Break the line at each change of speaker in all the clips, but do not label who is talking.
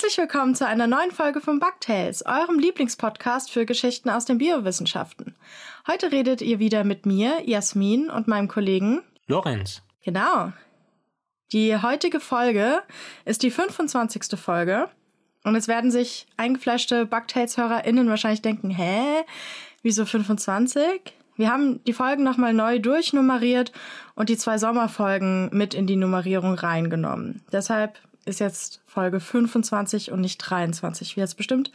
Herzlich willkommen zu einer neuen Folge von Bugtails, eurem Lieblingspodcast für Geschichten aus den Biowissenschaften. Heute redet ihr wieder mit mir, Jasmin, und meinem Kollegen
Lorenz.
Genau. Die heutige Folge ist die 25. Folge. Und jetzt werden sich eingefleischte Bugtails-HörerInnen wahrscheinlich denken, hä? Wieso 25? Wir haben die Folgen nochmal neu durchnummeriert und die zwei Sommerfolgen mit in die Nummerierung reingenommen. Deshalb ist jetzt Folge 25 und nicht 23, wie jetzt bestimmt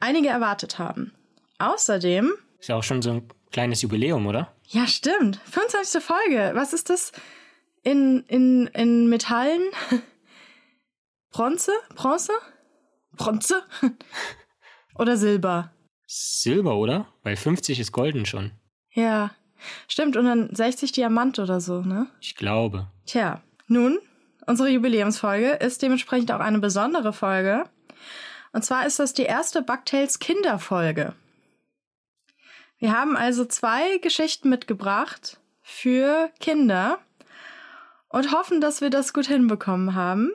einige erwartet haben. Außerdem.
Ist ja auch schon so ein kleines Jubiläum, oder?
Ja, stimmt. 25. Folge. Was ist das? In, in, in Metallen? Bronze? Bronze? Bronze? oder Silber?
Silber, oder? Weil 50 ist golden schon.
Ja. Stimmt, und dann 60 Diamant oder so, ne?
Ich glaube.
Tja, nun, unsere Jubiläumsfolge ist dementsprechend auch eine besondere Folge. Und zwar ist das die erste Bugtails Kinderfolge. Wir haben also zwei Geschichten mitgebracht für Kinder und hoffen, dass wir das gut hinbekommen haben.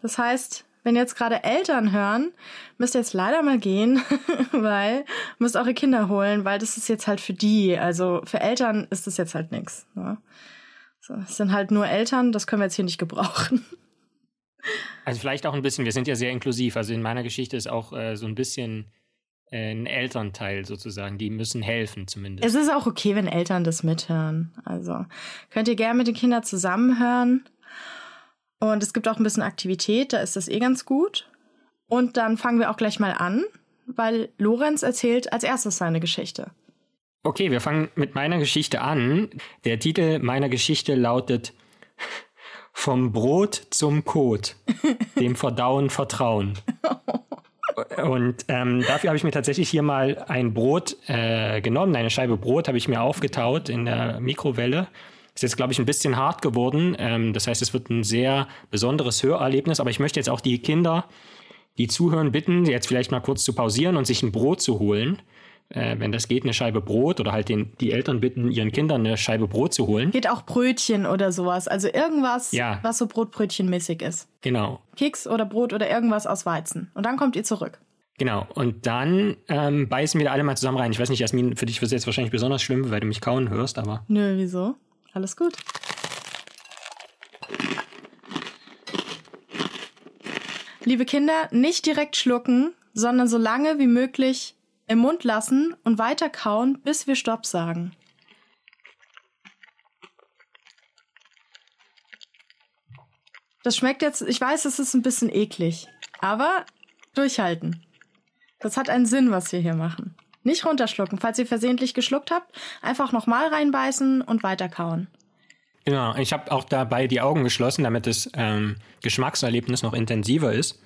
Das heißt, wenn jetzt gerade Eltern hören, müsst ihr jetzt leider mal gehen, weil müsst eure Kinder holen, weil das ist jetzt halt für die. Also für Eltern ist das jetzt halt nichts. Ne? So, es sind halt nur Eltern, das können wir jetzt hier nicht gebrauchen.
Also vielleicht auch ein bisschen, wir sind ja sehr inklusiv. Also in meiner Geschichte ist auch äh, so ein bisschen äh, ein Elternteil sozusagen. Die müssen helfen zumindest.
Es ist auch okay, wenn Eltern das mithören. Also könnt ihr gerne mit den Kindern zusammenhören. Und es gibt auch ein bisschen Aktivität, da ist das eh ganz gut. Und dann fangen wir auch gleich mal an, weil Lorenz erzählt als erstes seine Geschichte.
Okay, wir fangen mit meiner Geschichte an. Der Titel meiner Geschichte lautet Vom Brot zum Kot, dem Verdauen Vertrauen. Und ähm, dafür habe ich mir tatsächlich hier mal ein Brot äh, genommen, eine Scheibe Brot habe ich mir aufgetaut in der Mikrowelle. Ist jetzt, glaube ich, ein bisschen hart geworden. Ähm, das heißt, es wird ein sehr besonderes Hörerlebnis. Aber ich möchte jetzt auch die Kinder, die zuhören, bitten, jetzt vielleicht mal kurz zu pausieren und sich ein Brot zu holen äh, wenn das geht, eine Scheibe Brot oder halt den, die Eltern bitten, ihren Kindern eine Scheibe Brot zu holen.
Geht auch Brötchen oder sowas. Also irgendwas,
Ja.
was so Brotbrötchenmäßig ist.
Genau,
Keks oder Brot oder irgendwas aus Weizen. Und dann kommt ihr zurück.
genau. Und dann ähm, beißen wir da alle mal zusammen rein. Ich weiß nicht, Jasmin, für dich wird es jetzt wahrscheinlich besonders schlimm, weil du mich kauen hörst, aber
Nö, wieso? Alles gut. Liebe Kinder, nicht direkt schlucken, sondern so lange wie möglich im Mund lassen und weiter kauen, bis wir Stopp sagen. Das schmeckt jetzt, ich weiß, es ist ein bisschen eklig, aber durchhalten. Das hat einen Sinn, was wir hier machen. Nicht runterschlucken. Falls ihr versehentlich geschluckt habt, einfach nochmal reinbeißen und weiter kauen.
Genau, ich habe auch dabei die Augen geschlossen, damit das ähm, Geschmackserlebnis noch intensiver ist.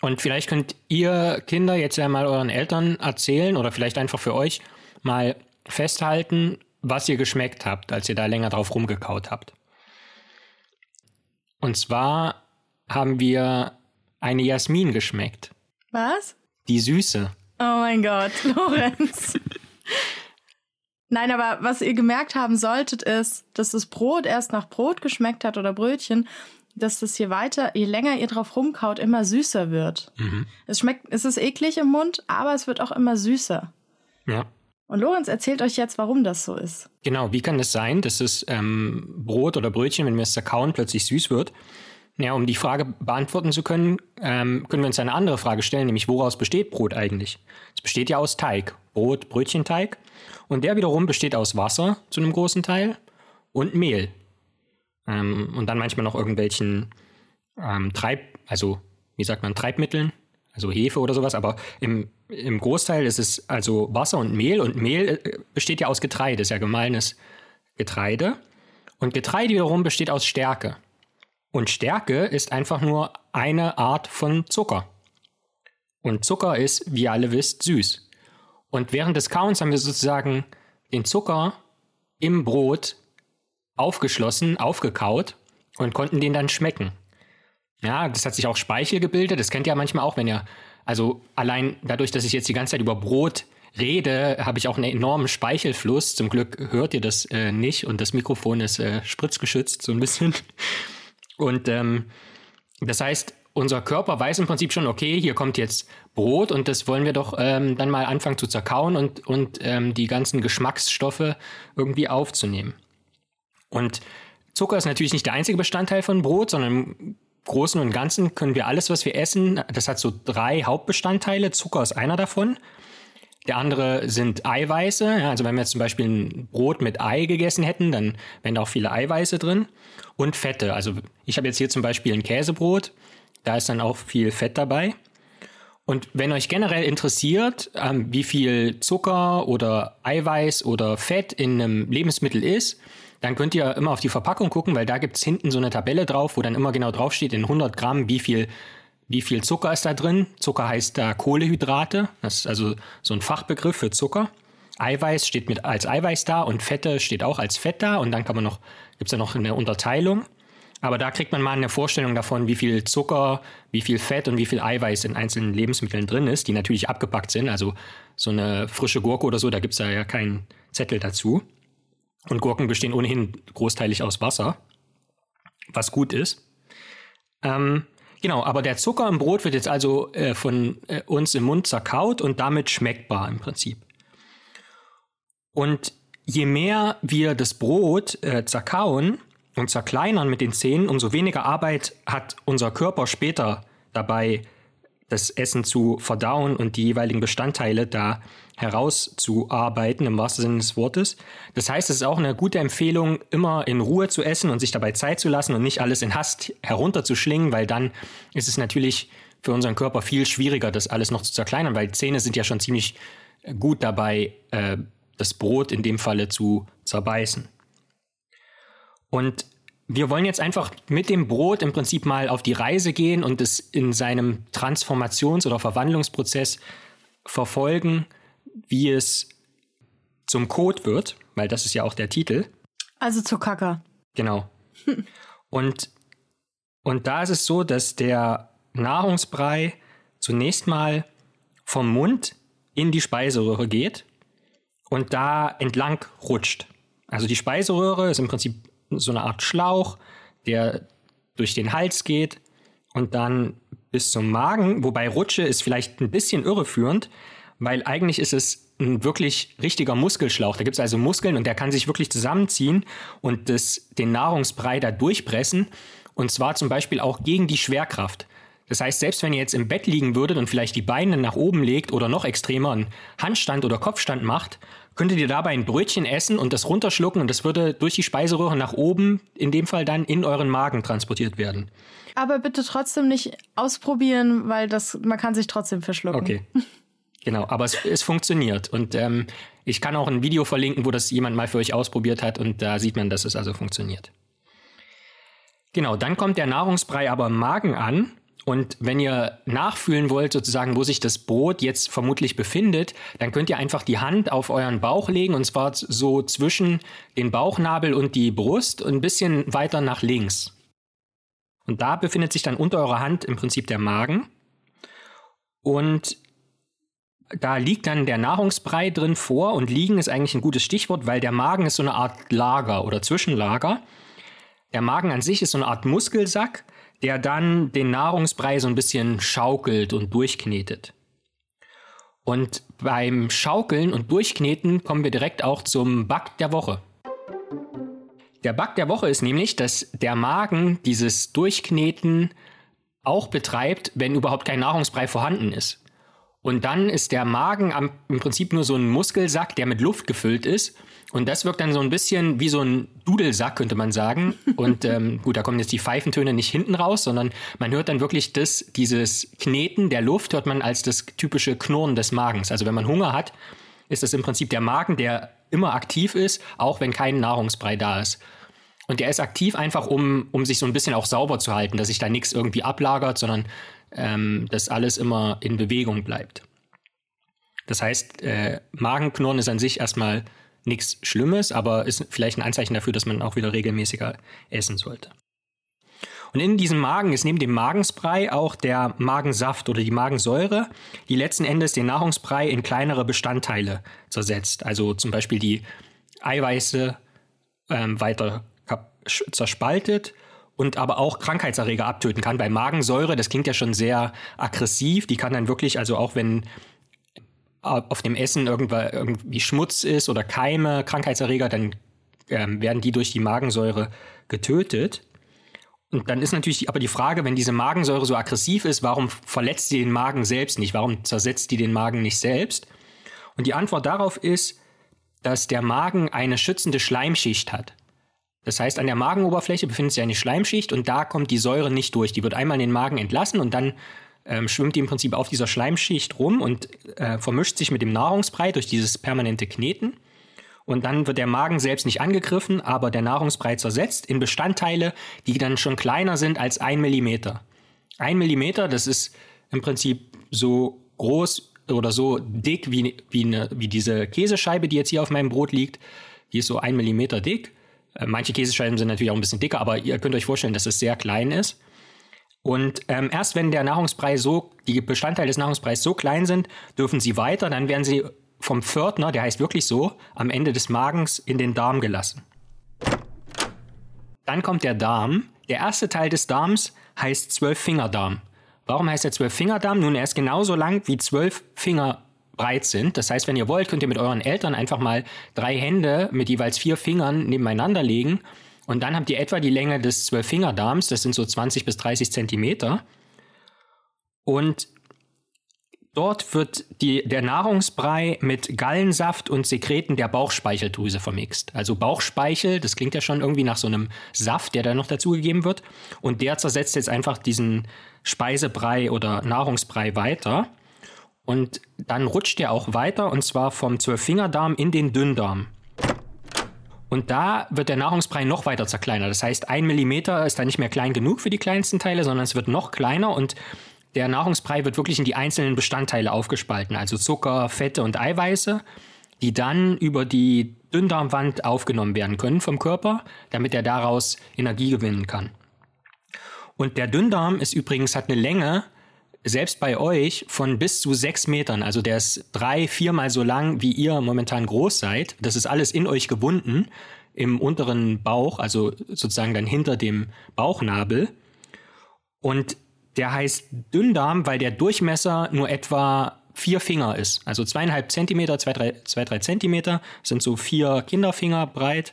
Und vielleicht könnt ihr Kinder jetzt ja mal euren Eltern erzählen oder vielleicht einfach für euch mal festhalten, was ihr geschmeckt habt, als ihr da länger drauf rumgekaut habt. Und zwar haben wir eine Jasmin geschmeckt.
Was?
Die Süße.
Oh mein Gott, Lorenz. Nein, aber was ihr gemerkt haben solltet, ist, dass das Brot erst nach Brot geschmeckt hat oder Brötchen, dass das hier weiter, je länger ihr drauf rumkaut, immer süßer wird. Es schmeckt, es ist eklig im Mund, aber es wird auch immer süßer.
Ja.
Und Lorenz erzählt euch jetzt, warum das so ist.
Genau, wie kann es sein, dass das ähm, Brot oder Brötchen, wenn wir es zerkauen, plötzlich süß wird? Ja, um die Frage beantworten zu können, ähm, können wir uns eine andere Frage stellen, nämlich woraus besteht Brot eigentlich? Es besteht ja aus Teig, Brot, Brötchenteig. Und der wiederum besteht aus Wasser zu einem großen Teil und Mehl. Ähm, und dann manchmal noch irgendwelchen ähm, Treib, also wie sagt man, Treibmitteln, also Hefe oder sowas. Aber im, im Großteil ist es also Wasser und Mehl. Und Mehl äh, besteht ja aus Getreide, ist ja gemeines Getreide. Und Getreide wiederum besteht aus Stärke. Und Stärke ist einfach nur eine Art von Zucker. Und Zucker ist, wie ihr alle wisst, süß. Und während des Kauens haben wir sozusagen den Zucker im Brot aufgeschlossen, aufgekaut und konnten den dann schmecken. Ja, das hat sich auch Speichel gebildet. Das kennt ihr ja manchmal auch, wenn ihr, also allein dadurch, dass ich jetzt die ganze Zeit über Brot rede, habe ich auch einen enormen Speichelfluss. Zum Glück hört ihr das äh, nicht und das Mikrofon ist äh, spritzgeschützt so ein bisschen. Und ähm, das heißt, unser Körper weiß im Prinzip schon, okay, hier kommt jetzt Brot und das wollen wir doch ähm, dann mal anfangen zu zerkauen und, und ähm, die ganzen Geschmacksstoffe irgendwie aufzunehmen. Und Zucker ist natürlich nicht der einzige Bestandteil von Brot, sondern im Großen und Ganzen können wir alles, was wir essen, das hat so drei Hauptbestandteile. Zucker ist einer davon. Der andere sind Eiweiße. Ja, also wenn wir jetzt zum Beispiel ein Brot mit Ei gegessen hätten, dann wären da auch viele Eiweiße drin. Und Fette. Also ich habe jetzt hier zum Beispiel ein Käsebrot. Da ist dann auch viel Fett dabei. Und wenn euch generell interessiert, ähm, wie viel Zucker oder Eiweiß oder Fett in einem Lebensmittel ist, dann könnt ihr immer auf die Verpackung gucken, weil da gibt's hinten so eine Tabelle drauf, wo dann immer genau draufsteht, in 100 Gramm, wie viel, wie viel Zucker ist da drin. Zucker heißt da Kohlehydrate, das ist also so ein Fachbegriff für Zucker. Eiweiß steht mit als Eiweiß da und Fette steht auch als Fett da und dann kann man noch, gibt's da noch eine Unterteilung. Aber da kriegt man mal eine Vorstellung davon, wie viel Zucker, wie viel Fett und wie viel Eiweiß in einzelnen Lebensmitteln drin ist, die natürlich abgepackt sind. Also so eine frische Gurke oder so, da gibt's da ja keinen Zettel dazu. Und Gurken bestehen ohnehin großteilig aus Wasser, was gut ist. Ähm, genau, aber der Zucker im Brot wird jetzt also äh, von äh, uns im Mund zerkaut und damit schmeckbar im Prinzip. Und je mehr wir das Brot äh, zerkauen und zerkleinern mit den Zähnen, umso weniger Arbeit hat unser Körper später dabei, das Essen zu verdauen und die jeweiligen Bestandteile da herauszuarbeiten, im wahrsten Sinne des Wortes. Das heißt, es ist auch eine gute Empfehlung, immer in Ruhe zu essen und sich dabei Zeit zu lassen und nicht alles in Hast herunterzuschlingen, weil dann ist es natürlich für unseren Körper viel schwieriger, das alles noch zu zerkleinern, weil Zähne sind ja schon ziemlich gut dabei, äh, das Brot in dem Falle zu zerbeißen. Und wir wollen jetzt einfach mit dem Brot im Prinzip mal auf die Reise gehen und es in seinem Transformations- oder Verwandlungsprozess verfolgen, wie es zum Code wird, weil das ist ja auch der Titel.
Also zu Kacker.
Genau. Und, und da ist es so, dass der Nahrungsbrei zunächst mal vom Mund in die Speiseröhre geht und da entlang rutscht. Also die Speiseröhre ist im Prinzip so eine Art Schlauch, der durch den Hals geht und dann bis zum Magen. Wobei Rutsche ist vielleicht ein bisschen irreführend, weil eigentlich ist es ein wirklich richtiger Muskelschlauch. Da gibt es also Muskeln und der kann sich wirklich zusammenziehen und das, den Nahrungsbrei da durchpressen. Und zwar zum Beispiel auch gegen die Schwerkraft. Das heißt, selbst wenn ihr jetzt im Bett liegen würdet und vielleicht die Beine nach oben legt oder noch extremer einen Handstand oder Kopfstand macht, könntet ihr dabei ein Brötchen essen und das runterschlucken und das würde durch die Speiseröhre nach oben, in dem Fall dann in euren Magen transportiert werden.
Aber bitte trotzdem nicht ausprobieren, weil das, man kann sich trotzdem verschlucken.
Okay. Genau, aber es, es funktioniert. Und ähm, ich kann auch ein Video verlinken, wo das jemand mal für euch ausprobiert hat und da sieht man, dass es also funktioniert. Genau, dann kommt der Nahrungsbrei aber im Magen an und wenn ihr nachfühlen wollt, sozusagen, wo sich das Brot jetzt vermutlich befindet, dann könnt ihr einfach die Hand auf euren Bauch legen und zwar so zwischen den Bauchnabel und die Brust und ein bisschen weiter nach links. Und da befindet sich dann unter eurer Hand im Prinzip der Magen. Und da liegt dann der Nahrungsbrei drin vor und liegen ist eigentlich ein gutes Stichwort, weil der Magen ist so eine Art Lager oder Zwischenlager. Der Magen an sich ist so eine Art Muskelsack der dann den Nahrungsbrei so ein bisschen schaukelt und durchknetet. Und beim Schaukeln und Durchkneten kommen wir direkt auch zum Bug der Woche. Der Bug der Woche ist nämlich, dass der Magen dieses Durchkneten auch betreibt, wenn überhaupt kein Nahrungsbrei vorhanden ist. Und dann ist der Magen am, im Prinzip nur so ein Muskelsack, der mit Luft gefüllt ist und das wirkt dann so ein bisschen wie so ein Dudelsack, könnte man sagen. Und ähm, gut, da kommen jetzt die Pfeifentöne nicht hinten raus, sondern man hört dann wirklich das, dieses Kneten der Luft, hört man als das typische Knurren des Magens. Also wenn man Hunger hat, ist das im Prinzip der Magen, der immer aktiv ist, auch wenn kein Nahrungsbrei da ist. Und der ist aktiv einfach, um, um sich so ein bisschen auch sauber zu halten, dass sich da nichts irgendwie ablagert, sondern ähm, dass alles immer in Bewegung bleibt. Das heißt, äh, Magenknurren ist an sich erstmal nichts Schlimmes, aber ist vielleicht ein Anzeichen dafür, dass man auch wieder regelmäßiger essen sollte. Und in diesem Magen ist neben dem Magensbrei auch der Magensaft oder die Magensäure, die letzten Endes den Nahrungsbrei in kleinere Bestandteile zersetzt. Also zum Beispiel die Eiweiße ähm, weiter zerspaltet und aber auch Krankheitserreger abtöten kann. Bei Magensäure, das klingt ja schon sehr aggressiv, die kann dann wirklich, also auch wenn auf dem Essen irgendwie Schmutz ist oder Keime, Krankheitserreger, dann ähm, werden die durch die Magensäure getötet. Und dann ist natürlich aber die Frage, wenn diese Magensäure so aggressiv ist, warum verletzt sie den Magen selbst nicht? Warum zersetzt die den Magen nicht selbst? Und die Antwort darauf ist, dass der Magen eine schützende Schleimschicht hat. Das heißt, an der Magenoberfläche befindet sich eine Schleimschicht und da kommt die Säure nicht durch. Die wird einmal in den Magen entlassen und dann ähm, schwimmt die im Prinzip auf dieser Schleimschicht rum und äh, vermischt sich mit dem Nahrungsbrei durch dieses permanente Kneten. Und dann wird der Magen selbst nicht angegriffen, aber der Nahrungsbrei zersetzt in Bestandteile, die dann schon kleiner sind als ein Millimeter. Ein Millimeter, das ist im Prinzip so groß oder so dick wie, wie, eine, wie diese Käsescheibe, die jetzt hier auf meinem Brot liegt. Die ist so ein Millimeter dick. Äh, manche Käsescheiben sind natürlich auch ein bisschen dicker, aber ihr könnt euch vorstellen, dass es sehr klein ist. Und ähm, erst wenn der Nahrungsbrei so, die Bestandteile des Nahrungspreis so klein sind, dürfen sie weiter, dann werden sie vom Pförtner, der heißt wirklich so, am Ende des Magens in den Darm gelassen. Dann kommt der Darm. Der erste Teil des Darms heißt Zwölffingerdarm. Warum heißt er Zwölffingerdarm? Nun, er ist genauso lang wie zwölf Finger breit sind. Das heißt, wenn ihr wollt, könnt ihr mit euren Eltern einfach mal drei Hände mit jeweils vier Fingern nebeneinander legen und dann habt ihr etwa die Länge des Zwölffingerdarms, das sind so 20 bis 30 Zentimeter. Und dort wird die, der Nahrungsbrei mit Gallensaft und Sekreten der Bauchspeicheldrüse vermixt. Also Bauchspeichel, das klingt ja schon irgendwie nach so einem Saft, der da noch dazugegeben wird. Und der zersetzt jetzt einfach diesen Speisebrei oder Nahrungsbrei weiter. Und dann rutscht er auch weiter und zwar vom Zwölffingerdarm in den Dünndarm. Und da wird der Nahrungsbrei noch weiter zerkleinert. Das heißt, ein Millimeter ist da nicht mehr klein genug für die kleinsten Teile, sondern es wird noch kleiner und der Nahrungsbrei wird wirklich in die einzelnen Bestandteile aufgespalten, also Zucker, Fette und Eiweiße, die dann über die Dünndarmwand aufgenommen werden können vom Körper, damit er daraus Energie gewinnen kann. Und der Dünndarm ist übrigens hat eine Länge selbst bei euch von bis zu sechs Metern, also der ist drei, viermal so lang, wie ihr momentan groß seid. Das ist alles in euch gebunden, im unteren Bauch, also sozusagen dann hinter dem Bauchnabel. Und der heißt Dünndarm, weil der Durchmesser nur etwa vier Finger ist. Also zweieinhalb Zentimeter, zwei, drei, zwei, drei Zentimeter sind so vier Kinderfinger breit.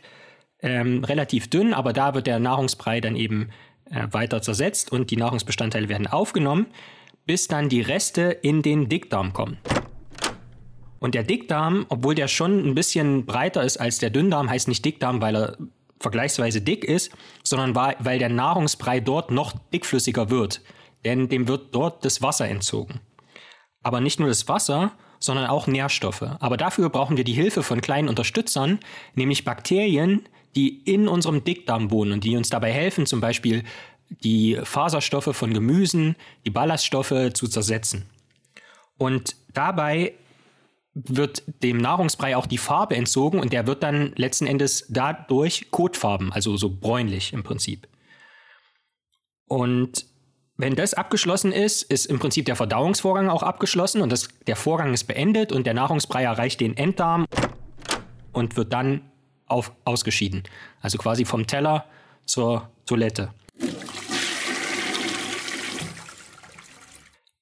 Ähm, relativ dünn, aber da wird der Nahrungsbrei dann eben äh, weiter zersetzt und die Nahrungsbestandteile werden aufgenommen bis dann die Reste in den Dickdarm kommen. Und der Dickdarm, obwohl der schon ein bisschen breiter ist als der Dünndarm, heißt nicht Dickdarm, weil er vergleichsweise dick ist, sondern weil der Nahrungsbrei dort noch dickflüssiger wird. Denn dem wird dort das Wasser entzogen. Aber nicht nur das Wasser, sondern auch Nährstoffe. Aber dafür brauchen wir die Hilfe von kleinen Unterstützern, nämlich Bakterien, die in unserem Dickdarm wohnen und die uns dabei helfen, zum Beispiel die Faserstoffe von Gemüsen, die Ballaststoffe zu zersetzen. Und dabei wird dem Nahrungsbrei auch die Farbe entzogen und der wird dann letzten Endes dadurch kotfarben, also so bräunlich im Prinzip. Und wenn das abgeschlossen ist, ist im Prinzip der Verdauungsvorgang auch abgeschlossen und das, der Vorgang ist beendet und der Nahrungsbrei erreicht den Enddarm und wird dann auf, ausgeschieden. Also quasi vom Teller zur Toilette.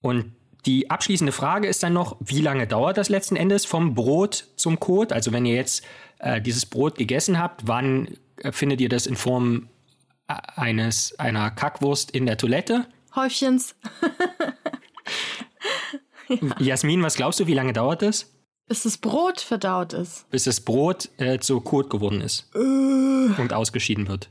Und die abschließende Frage ist dann noch, wie lange dauert das letzten Endes vom Brot zum Kot? Also wenn ihr jetzt äh, dieses Brot gegessen habt, wann äh, findet ihr das in Form äh, eines einer Kackwurst in der Toilette?
Häufchens.
ja. Jasmin, was glaubst du, wie lange dauert das?
Bis das Brot verdaut ist.
Bis das Brot äh, zu Kot geworden ist. und ausgeschieden wird.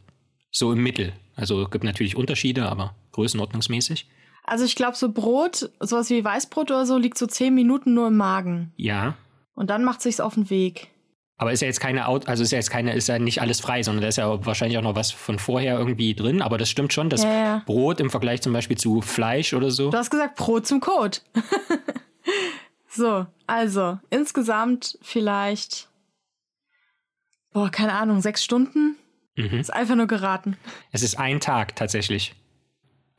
So im Mittel. Also es gibt natürlich Unterschiede, aber größenordnungsmäßig.
Also ich glaube, so Brot, sowas wie Weißbrot oder so, liegt so zehn Minuten nur im Magen.
Ja.
Und dann macht sich's auf den Weg.
Aber ist ja jetzt keine, also ist ja jetzt keine, ist ja nicht alles frei, sondern da ist ja wahrscheinlich auch noch was von vorher irgendwie drin. Aber das stimmt schon, das
Ja, ja.
Brot im Vergleich zum Beispiel zu Fleisch oder so.
Du hast gesagt Brot zum Kot. so, also insgesamt vielleicht, boah, keine Ahnung, sechs Stunden?
Mhm.
Ist einfach nur geraten.
Es ist ein Tag tatsächlich.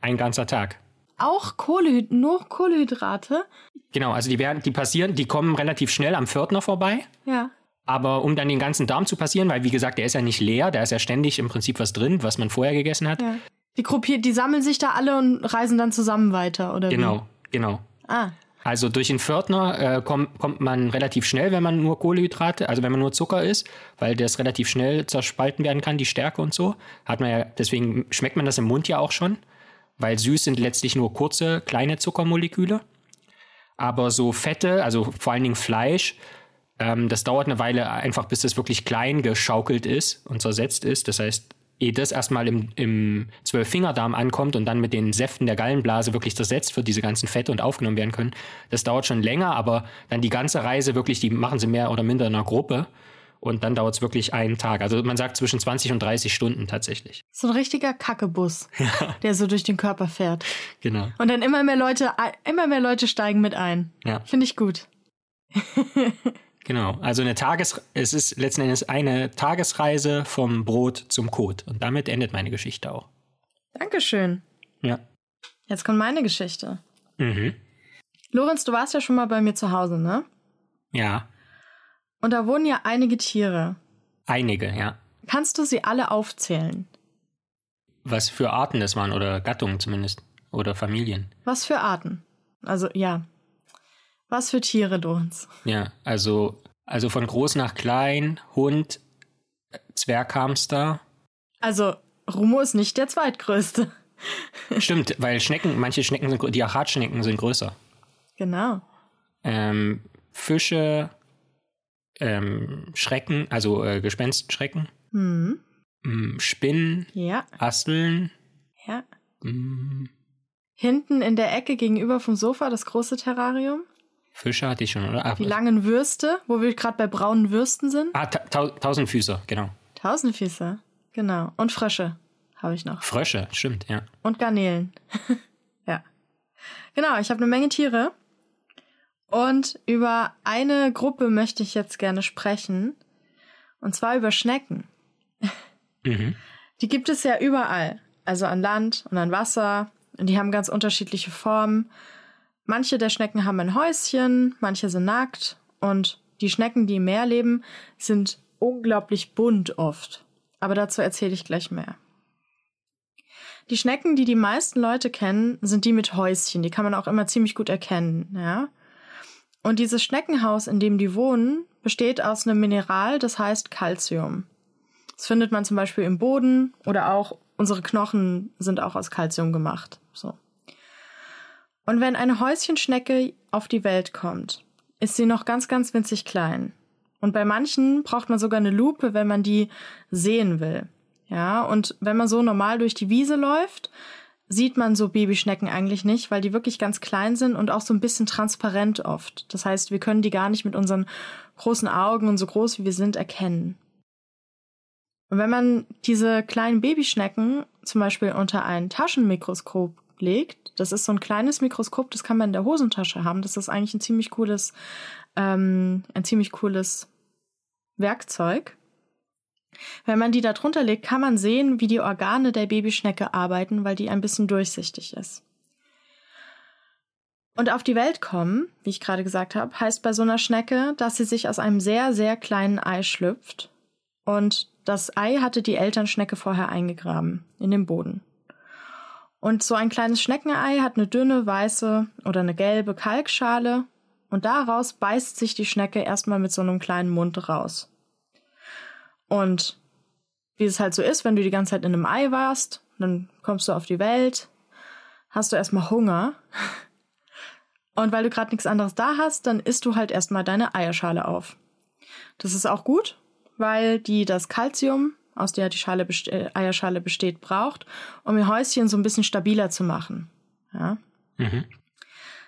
Ein ganzer Tag.
Auch Kohlehyd nur Kohlehydrate?
Genau, also die werden, die passieren, die kommen relativ schnell am Pförtner vorbei.
Ja.
Aber um dann den ganzen Darm zu passieren, weil wie gesagt, der ist ja nicht leer, da ist ja ständig im Prinzip was drin, was man vorher gegessen hat,
Ja. Die gruppiert, die sammeln sich da alle und reisen dann zusammen weiter, oder
Genau, genau.
wie? Ah,
Also durch den Pförtner äh, kommt, kommt man relativ schnell, wenn man nur Kohlehydrate, also wenn man nur Zucker isst, weil das relativ schnell zerspalten werden kann, die Stärke und so. Hat man ja, deswegen schmeckt man das im Mund ja auch schon, weil süß sind letztlich nur kurze, kleine Zuckermoleküle. Aber so Fette, also vor allen Dingen Fleisch, ähm, das dauert eine Weile einfach, bis das wirklich klein geschaukelt ist und zersetzt ist. Das heißt, ehe das erstmal im, im Zwölffingerdarm ankommt und dann mit den Säften der Gallenblase wirklich zersetzt wird, diese ganzen Fette und aufgenommen werden können, das dauert schon länger, aber dann die ganze Reise wirklich, die machen sie mehr oder minder in einer Gruppe. Und dann dauert es wirklich einen Tag. Also man sagt zwischen 20 und 30 Stunden tatsächlich.
so ein richtiger Kackebus, der so durch den Körper fährt.
Genau.
Und dann immer mehr Leute, immer mehr Leute steigen mit ein.
Ja.
Finde ich gut.
Genau. Also eine Tages es ist letzten Endes eine Tagesreise vom Brot zum Kot. Und damit endet meine Geschichte auch.
Dankeschön.
Ja.
Jetzt kommt meine Geschichte.
Mhm.
Lorenz, du warst ja schon mal bei mir zu Hause, ne?
Ja.
Und da wohnen ja einige Tiere.
Einige, ja.
Kannst du sie alle aufzählen?
Was für Arten das waren oder Gattungen zumindest. Oder Familien.
Was für Arten? Also, ja. Was für Tiere, Lorenz?
Ja, also, also von groß nach klein, Hund, Zwerghamster.
Also, Rumo ist nicht der zweitgrößte.
Stimmt, weil Schnecken, manche Schnecken sind, die Achatschnecken sind größer.
Genau.
Ähm, Fische, ähm, Schrecken, also äh, Gespenstschrecken,
Hm.
mm, Spinnen,
Ja,
Asteln,
ja.
mm,
Hinten in der Ecke gegenüber vom Sofa das große Terrarium.
Fische hatte ich schon, oder? Ah,
Die langen Würste, wo wir gerade bei braunen Würsten sind.
ah ta tau Tausendfüßer, genau.
Tausendfüße. Genau. Und Frösche habe ich noch.
Frösche, stimmt, ja.
Und Garnelen. ja. Genau, ich habe eine Menge Tiere. Und über eine Gruppe möchte ich jetzt gerne sprechen. Und zwar über Schnecken.
Mhm.
Die gibt es ja überall. Also an Land und an Wasser. Und die haben ganz unterschiedliche Formen. Manche der Schnecken haben ein Häuschen, manche sind nackt. Und die Schnecken, die im Meer leben, sind unglaublich bunt oft. Aber dazu erzähle ich gleich mehr. Die Schnecken, die die meisten Leute kennen, sind die mit Häuschen. Die kann man auch immer ziemlich gut erkennen, ja. Und dieses Schneckenhaus, in dem die wohnen, besteht aus einem Mineral, das heißt Calcium. Das findet man zum Beispiel im Boden oder auch unsere Knochen sind auch aus Calcium gemacht. So. Und wenn eine Häuschenschnecke auf die Welt kommt, ist sie noch ganz, ganz winzig klein. Und bei manchen braucht man sogar eine Lupe, wenn man die sehen will. Ja, und wenn man so normal durch die Wiese läuft, sieht man so Babyschnecken eigentlich nicht, weil die wirklich ganz klein sind und auch so ein bisschen transparent oft. Das heißt, wir können die gar nicht mit unseren großen Augen und so groß wie wir sind erkennen. Und wenn man diese kleinen Babyschnecken zum Beispiel unter ein Taschenmikroskop legt, das ist so ein kleines Mikroskop, das kann man in der Hosentasche haben. Das ist eigentlich ein ziemlich cooles, ähm, ein ziemlich cooles Werkzeug. Wenn man die da drunter legt, kann man sehen, wie die Organe der Babyschnecke arbeiten, weil die ein bisschen durchsichtig ist. Und auf die Welt kommen, wie ich gerade gesagt habe, heißt bei so einer Schnecke, dass sie sich aus einem sehr, sehr kleinen Ei schlüpft. Und das Ei hatte die Elternschnecke vorher eingegraben in den Boden. Und so ein kleines Schneckenei hat eine dünne, weiße oder eine gelbe Kalkschale und daraus beißt sich die Schnecke erstmal mit so einem kleinen Mund raus. Und wie es halt so ist, wenn du die ganze Zeit in einem Ei warst, dann kommst du auf die Welt, hast du erstmal Hunger. Und weil du gerade nichts anderes da hast, dann isst du halt erstmal deine Eierschale auf. Das ist auch gut, weil die das Kalzium, aus der die Schale beste äh, Eierschale besteht, braucht, um ihr Häuschen so ein bisschen stabiler zu machen. Ja?
Mhm.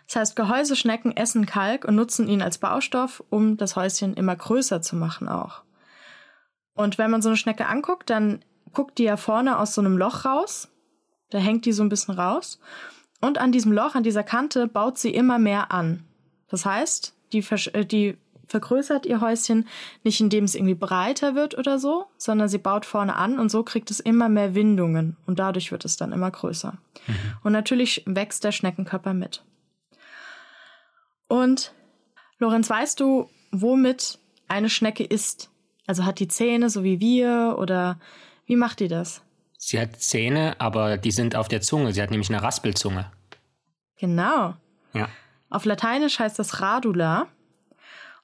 Das heißt, Gehäuseschnecken essen Kalk und nutzen ihn als Baustoff, um das Häuschen immer größer zu machen auch. Und wenn man so eine Schnecke anguckt, dann guckt die ja vorne aus so einem Loch raus. Da hängt die so ein bisschen raus. Und an diesem Loch, an dieser Kante, baut sie immer mehr an. Das heißt, die, äh, die vergrößert ihr Häuschen nicht, indem es irgendwie breiter wird oder so, sondern sie baut vorne an und so kriegt es immer mehr Windungen und dadurch wird es dann immer größer. Und natürlich wächst der Schneckenkörper mit. Und Lorenz, weißt du, womit eine Schnecke isst? Also hat die Zähne, so wie wir, oder wie macht die das?
Sie hat Zähne, aber die sind auf der Zunge. Sie hat nämlich eine Raspelzunge.
Genau.
Ja.
Auf Lateinisch heißt das Radula.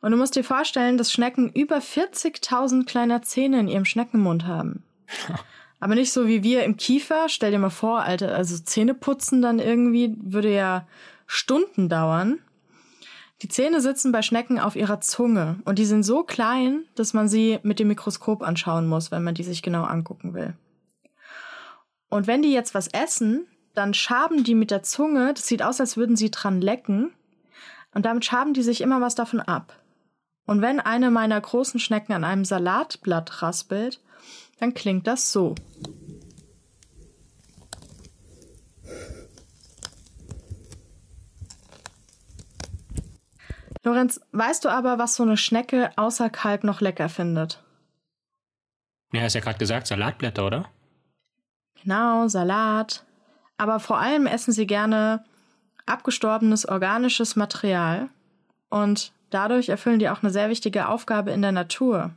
Und du musst dir vorstellen, dass Schnecken über 40.000 kleiner Zähne in ihrem Schneckenmund haben. Aber nicht so wie wir im Kiefer. Stell dir mal vor, Alter, also Zähne putzen dann irgendwie würde ja Stunden dauern. Die Zähne sitzen bei Schnecken auf ihrer Zunge und die sind so klein, dass man sie mit dem Mikroskop anschauen muss, wenn man die sich genau angucken will. Und wenn die jetzt was essen, dann schaben die mit der Zunge, das sieht aus, als würden sie dran lecken, und damit schaben die sich immer was davon ab. Und wenn eine meiner großen Schnecken an einem Salatblatt raspelt, dann klingt das so. Lorenz, weißt du aber, was so eine Schnecke außer Kalk noch lecker findet?
Ja, hast ja gerade gesagt, Salatblätter, oder?
Genau, Salat. Aber vor allem essen sie gerne abgestorbenes organisches Material. Und dadurch erfüllen die auch eine sehr wichtige Aufgabe in der Natur.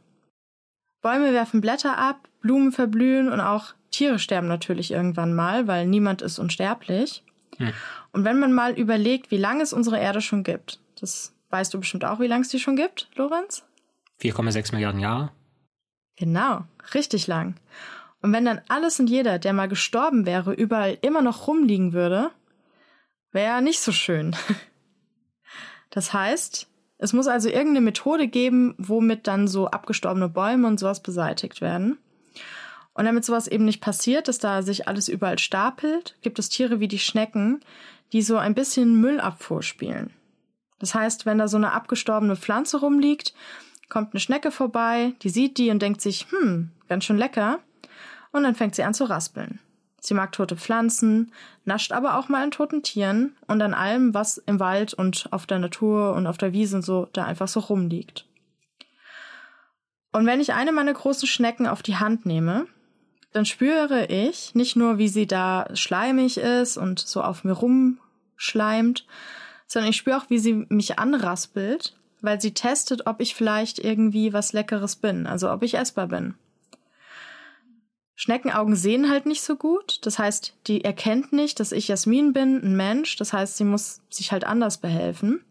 Bäume werfen Blätter ab, Blumen verblühen und auch Tiere sterben natürlich irgendwann mal, weil niemand ist unsterblich. Hm. Und wenn man mal überlegt, wie lange es unsere Erde schon gibt, das weißt du bestimmt auch, wie lange es die schon gibt, Lorenz?
4,6 Milliarden Jahre.
Genau, richtig lang. Und wenn dann alles und jeder, der mal gestorben wäre, überall immer noch rumliegen würde, wäre ja nicht so schön. Das heißt, es muss also irgendeine Methode geben, womit dann so abgestorbene Bäume und sowas beseitigt werden. Und damit sowas eben nicht passiert, dass da sich alles überall stapelt, gibt es Tiere wie die Schnecken, die so ein bisschen Müllabfuhr spielen. Das heißt, wenn da so eine abgestorbene Pflanze rumliegt, kommt eine Schnecke vorbei, die sieht die und denkt sich, hm, ganz schön lecker. Und dann fängt sie an zu raspeln. Sie mag tote Pflanzen, nascht aber auch mal an toten Tieren und an allem, was im Wald und auf der Natur und auf der Wiese und so da einfach so rumliegt. Und wenn ich eine meiner großen Schnecken auf die Hand nehme, dann spüre ich nicht nur, wie sie da schleimig ist und so auf mir rumschleimt, sondern ich spüre auch, wie sie mich anraspelt, weil sie testet, ob ich vielleicht irgendwie was Leckeres bin, also ob ich essbar bin. Schneckenaugen sehen halt nicht so gut. Das heißt, die erkennt nicht, dass ich Jasmin bin, ein Mensch. Das heißt, sie muss sich halt anders behelfen.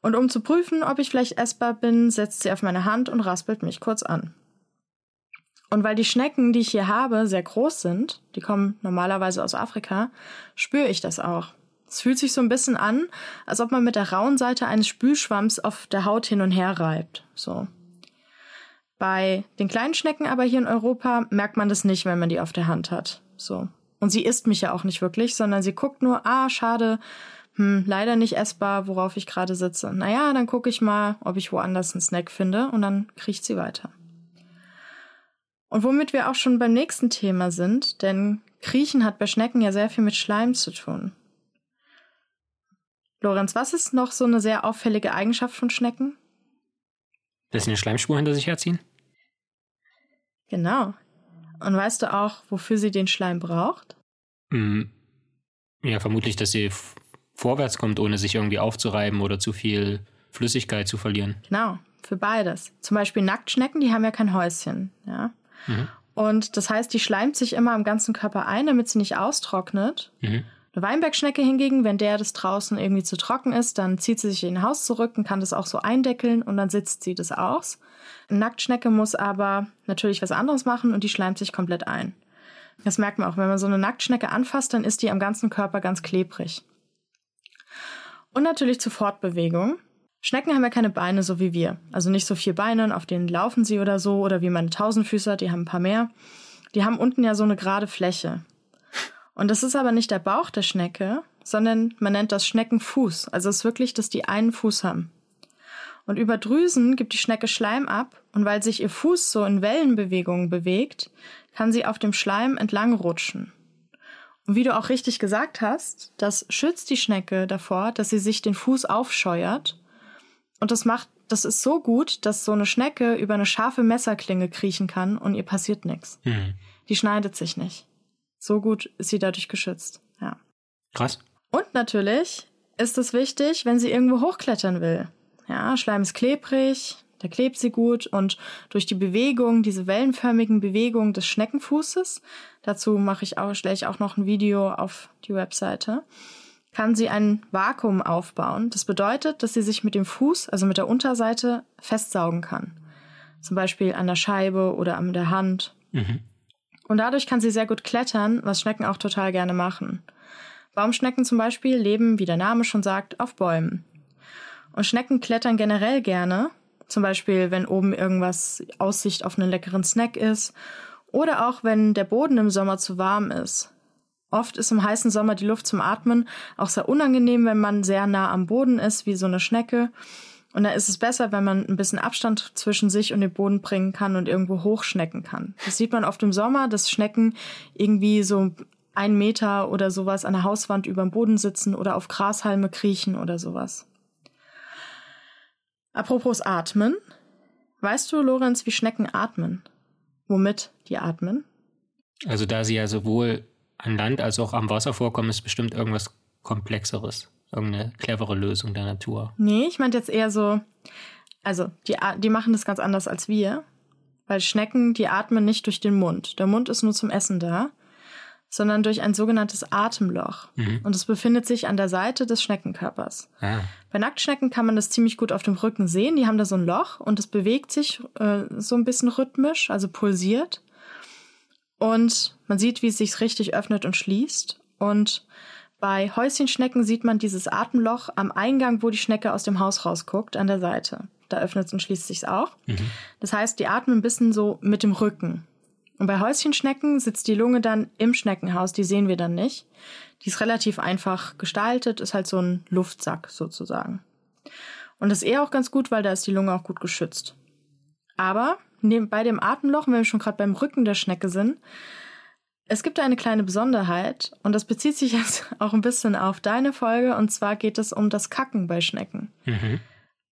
Und um zu prüfen, ob ich vielleicht essbar bin, setzt sie auf meine Hand und raspelt mich kurz an. Und weil die Schnecken, die ich hier habe, sehr groß sind, die kommen normalerweise aus Afrika, spüre ich das auch. Es fühlt sich so ein bisschen an, als ob man mit der rauen Seite eines Spülschwamms auf der Haut hin und her reibt. So. Bei den kleinen Schnecken aber hier in Europa merkt man das nicht, wenn man die auf der Hand hat. So. Und sie isst mich ja auch nicht wirklich, sondern sie guckt nur, ah, schade, hm, leider nicht essbar, worauf ich gerade sitze. Naja, dann gucke ich mal, ob ich woanders einen Snack finde und dann kriecht sie weiter. Und womit wir auch schon beim nächsten Thema sind, denn Kriechen hat bei Schnecken ja sehr viel mit Schleim zu tun. Lorenz, was ist noch so eine sehr auffällige Eigenschaft von Schnecken?
Dass sie eine Schleimspur hinter sich herziehen?
Genau. Und weißt du auch, wofür sie den Schleim braucht?
Hm. Ja, vermutlich, dass sie vorwärts kommt, ohne sich irgendwie aufzureiben oder zu viel Flüssigkeit zu verlieren.
Genau, für beides. Zum Beispiel Nacktschnecken, die haben ja kein Häuschen, ja. Mhm. Und das heißt, die schleimt sich immer am ganzen Körper ein, damit sie nicht austrocknet. Mhm. Eine Weinbergschnecke hingegen, wenn der das draußen irgendwie zu trocken ist, dann zieht sie sich in ein Haus zurück und kann das auch so eindeckeln und dann sitzt sie das aus. Eine Nacktschnecke muss aber natürlich was anderes machen und die schleimt sich komplett ein. Das merkt man auch, wenn man so eine Nacktschnecke anfasst, dann ist die am ganzen Körper ganz klebrig. Und natürlich zur Fortbewegung. Schnecken haben ja keine Beine so wie wir. Also nicht so vier Beine, auf denen laufen sie oder so, oder wie meine Tausendfüßer, die haben ein paar mehr. Die haben unten ja so eine gerade Fläche. Und das ist aber nicht der Bauch der Schnecke, sondern man nennt das Schneckenfuß. Also es ist wirklich, dass die einen Fuß haben. Und über Drüsen gibt die Schnecke Schleim ab und weil sich ihr Fuß so in Wellenbewegungen bewegt, kann sie auf dem Schleim entlang rutschen. Und wie du auch richtig gesagt hast, das schützt die Schnecke davor, dass sie sich den Fuß aufscheuert. Und das macht, das ist so gut, dass so eine Schnecke über eine scharfe Messerklinge kriechen kann und ihr passiert nichts. Mhm. Die schneidet sich nicht. So gut ist sie dadurch geschützt. Ja.
Krass.
Und natürlich ist es wichtig, wenn sie irgendwo hochklettern will. Ja, Schleim ist klebrig, Da klebt sie gut und durch die Bewegung, diese wellenförmigen Bewegungen des Schneckenfußes, dazu mache ich auch, stelle ich auch noch ein Video auf die Webseite, kann sie ein Vakuum aufbauen. Das bedeutet, dass sie sich mit dem Fuß, also mit der Unterseite, festsaugen kann. Zum Beispiel an der Scheibe oder an der Hand. Mhm. Und dadurch kann sie sehr gut klettern, was Schnecken auch total gerne machen. Baumschnecken zum Beispiel leben, wie der Name schon sagt, auf Bäumen. Und Schnecken klettern generell gerne, zum Beispiel wenn oben irgendwas Aussicht auf einen leckeren Snack ist oder auch wenn der Boden im Sommer zu warm ist. Oft ist im heißen Sommer die Luft zum Atmen auch sehr unangenehm, wenn man sehr nah am Boden ist, wie so eine Schnecke. Und da ist es besser, wenn man ein bisschen Abstand zwischen sich und den Boden bringen kann und irgendwo hochschnecken kann. Das sieht man oft im Sommer, dass Schnecken irgendwie so einen Meter oder sowas an der Hauswand über dem Boden sitzen oder auf Grashalme kriechen oder sowas. Apropos Atmen. Weißt du, Lorenz, wie Schnecken atmen? Womit die atmen?
Also da sie ja sowohl an Land als auch am Wasser vorkommen, ist bestimmt irgendwas Komplexeres. Irgendeine clevere Lösung der Natur.
Nee, ich meinte jetzt eher so, also die, die machen das ganz anders als wir. Weil Schnecken, die atmen nicht durch den Mund. Der Mund ist nur zum Essen da sondern durch ein sogenanntes Atemloch. Mhm. Und es befindet sich an der Seite des Schneckenkörpers. Ah. Bei Nacktschnecken kann man das ziemlich gut auf dem Rücken sehen. Die haben da so ein Loch und es bewegt sich äh, so ein bisschen rhythmisch, also pulsiert. Und man sieht, wie es sich richtig öffnet und schließt. Und bei Häuschenschnecken sieht man dieses Atemloch am Eingang, wo die Schnecke aus dem Haus rausguckt, an der Seite. Da öffnet und schließt sich auch. Mhm. Das heißt, die atmen ein bisschen so mit dem Rücken. Und bei Häuschenschnecken sitzt die Lunge dann im Schneckenhaus, die sehen wir dann nicht. Die ist relativ einfach gestaltet, ist halt so ein Luftsack sozusagen. Und das ist eher auch ganz gut, weil da ist die Lunge auch gut geschützt. Aber bei dem Atemloch, wenn wir schon gerade beim Rücken der Schnecke sind, es gibt eine kleine Besonderheit und das bezieht sich jetzt auch ein bisschen auf deine Folge und zwar geht es um das Kacken bei Schnecken. Mhm.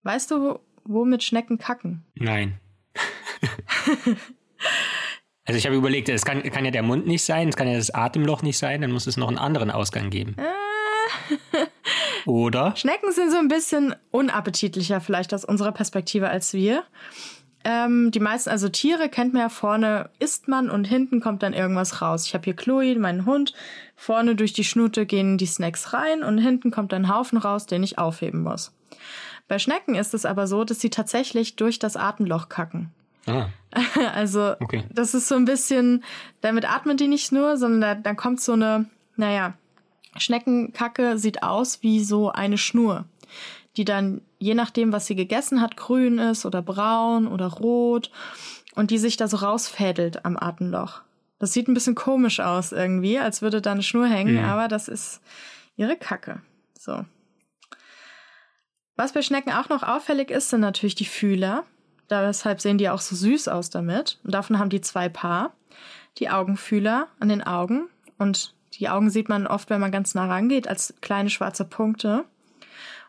Weißt du, womit Schnecken kacken?
Nein. Also ich habe überlegt, es kann, kann, ja der Mund nicht sein, es kann ja das Atemloch nicht sein, dann muss es noch einen anderen Ausgang geben. Äh. Oder?
Schnecken sind so ein bisschen unappetitlicher vielleicht aus unserer Perspektive als wir. Ähm, die meisten, also Tiere kennt man ja vorne, isst man und hinten kommt dann irgendwas raus. Ich habe hier Chloe, meinen Hund. Vorne durch die Schnute gehen die Snacks rein und hinten kommt ein Haufen raus, den ich aufheben muss. Bei Schnecken ist es aber so, dass sie tatsächlich durch das Atemloch kacken. Ah. Also okay. das ist so ein bisschen, damit atmen die nicht nur, sondern da, dann kommt so eine, naja, Schneckenkacke sieht aus wie so eine Schnur, die dann je nachdem, was sie gegessen hat, grün ist oder braun oder rot und die sich da so rausfädelt am Atemloch. Das sieht ein bisschen komisch aus irgendwie, als würde da eine Schnur hängen, mhm. aber das ist ihre Kacke. So. Was bei Schnecken auch noch auffällig ist, sind natürlich die Fühler. Deshalb sehen die auch so süß aus damit. Und davon haben die zwei Paar. Die Augenfühler an den Augen. Und die Augen sieht man oft, wenn man ganz nah rangeht, als kleine schwarze Punkte.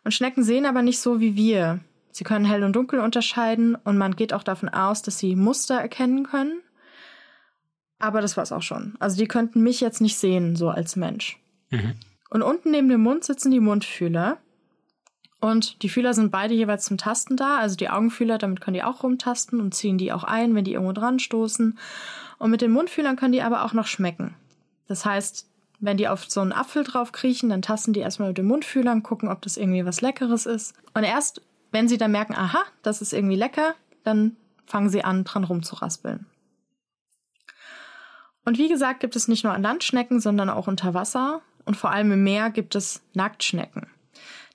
Und Schnecken sehen aber nicht so wie wir. Sie können hell und dunkel unterscheiden und man geht auch davon aus, dass sie Muster erkennen können. Aber das war's auch schon. Also die könnten mich jetzt nicht sehen, so als Mensch. Mhm. Und unten neben dem Mund sitzen die Mundfühler. Und die Fühler sind beide jeweils zum Tasten da. Also die Augenfühler, damit können die auch rumtasten und ziehen die auch ein, wenn die irgendwo dran stoßen. Und mit den Mundfühlern können die aber auch noch schmecken. Das heißt, wenn die auf so einen Apfel drauf kriechen, dann tasten die erstmal mit den Mundfühlern, gucken, ob das irgendwie was Leckeres ist. Und erst, wenn sie dann merken, aha, das ist irgendwie lecker, dann fangen sie an, dran rumzuraspeln. Und wie gesagt, gibt es nicht nur an Landschnecken, sondern auch unter Wasser. Und vor allem im Meer gibt es Nacktschnecken.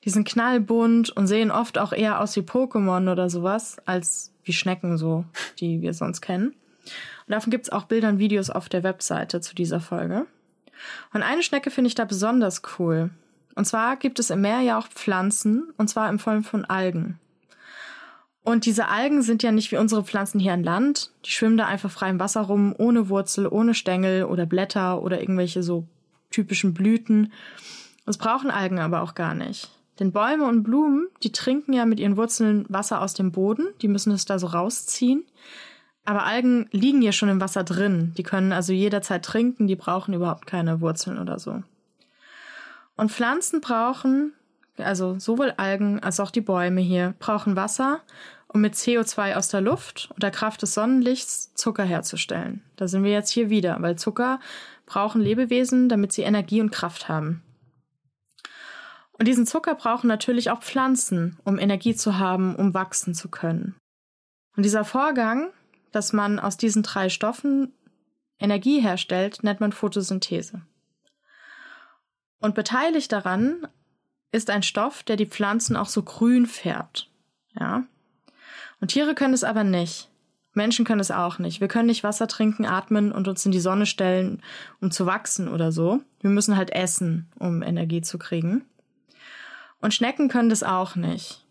Die sind knallbunt und sehen oft auch eher aus wie Pokémon oder sowas, als wie Schnecken so, die wir sonst kennen. Und davon gibt's auch Bilder und Videos auf der Webseite zu dieser Folge. Und eine Schnecke finde ich da besonders cool. Und zwar gibt es im Meer ja auch Pflanzen, und zwar in Form von Algen. Und diese Algen sind ja nicht wie unsere Pflanzen hier an Land. Die schwimmen da einfach frei im Wasser rum, ohne Wurzel, ohne Stängel oder Blätter oder irgendwelche so typischen Blüten. Das brauchen Algen aber auch gar nicht. Denn Bäume und Blumen, die trinken ja mit ihren Wurzeln Wasser aus dem Boden, die müssen es da so rausziehen. Aber Algen liegen ja schon im Wasser drin, die können also jederzeit trinken, die brauchen überhaupt keine Wurzeln oder so. Und Pflanzen brauchen, also sowohl Algen als auch die Bäume hier, brauchen Wasser, um mit CO2 aus der Luft oder Kraft des Sonnenlichts Zucker herzustellen. Da sind wir jetzt hier wieder, weil Zucker brauchen Lebewesen, damit sie Energie und Kraft haben. Und diesen Zucker brauchen natürlich auch Pflanzen, um Energie zu haben, um wachsen zu können. Und dieser Vorgang, dass man aus diesen drei Stoffen Energie herstellt, nennt man Photosynthese. Und beteiligt daran ist ein Stoff, der die Pflanzen auch so grün färbt. Ja? Und Tiere können es aber nicht. Menschen können es auch nicht. Wir können nicht Wasser trinken, atmen und uns in die Sonne stellen, um zu wachsen oder so. Wir müssen halt essen, um Energie zu kriegen. Und Schnecken können das auch nicht.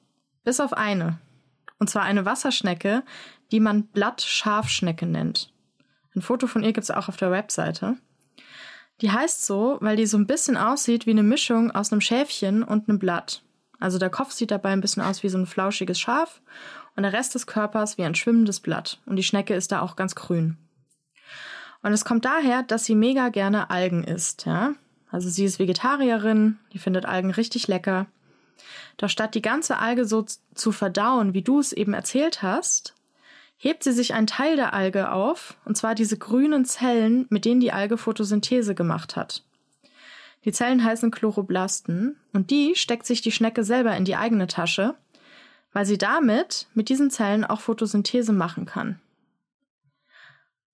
Bis auf eine. Und zwar eine Wasserschnecke, die man Blattschafschnecke nennt. Ein Foto von ihr gibt es auch auf der Webseite. Die heißt so, weil die so ein bisschen aussieht wie eine Mischung aus einem Schäfchen und einem Blatt. Also der Kopf sieht dabei ein bisschen aus wie so ein flauschiges Schaf und der Rest des Körpers wie ein schwimmendes Blatt. Und die Schnecke ist da auch ganz grün. Und es kommt daher, dass sie mega gerne Algen isst, ja. Also sie ist Vegetarierin, die findet Algen richtig lecker. Doch statt die ganze Alge so zu verdauen, wie du es eben erzählt hast, hebt sie sich einen Teil der Alge auf, und zwar diese grünen Zellen, mit denen die Alge Photosynthese gemacht hat. Die Zellen heißen Chloroblasten, und die steckt sich die Schnecke selber in die eigene Tasche, weil sie damit mit diesen Zellen auch Photosynthese machen kann.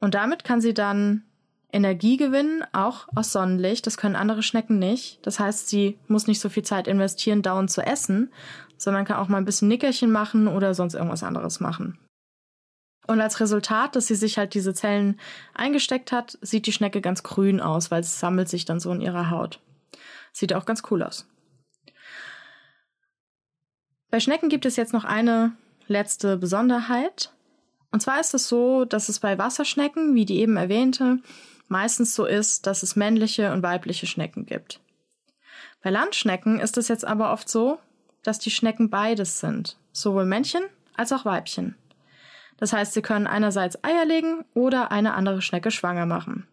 Und damit kann sie dann Energie gewinnen, auch aus Sonnenlicht. Das können andere Schnecken nicht. Das heißt, sie muss nicht so viel Zeit investieren, dauernd zu essen, sondern kann auch mal ein bisschen Nickerchen machen oder sonst irgendwas anderes machen. Und als Resultat, dass sie sich halt diese Zellen eingesteckt hat, sieht die Schnecke ganz grün aus, weil es sammelt sich dann so in ihrer Haut. Sieht auch ganz cool aus. Bei Schnecken gibt es jetzt noch eine letzte Besonderheit. Und zwar ist es so, dass es bei Wasserschnecken, wie die eben erwähnte, meistens so ist, dass es männliche und weibliche Schnecken gibt. Bei Landschnecken ist es jetzt aber oft so, dass die Schnecken beides sind, sowohl Männchen als auch Weibchen. Das heißt, sie können einerseits Eier legen oder eine andere Schnecke schwanger machen.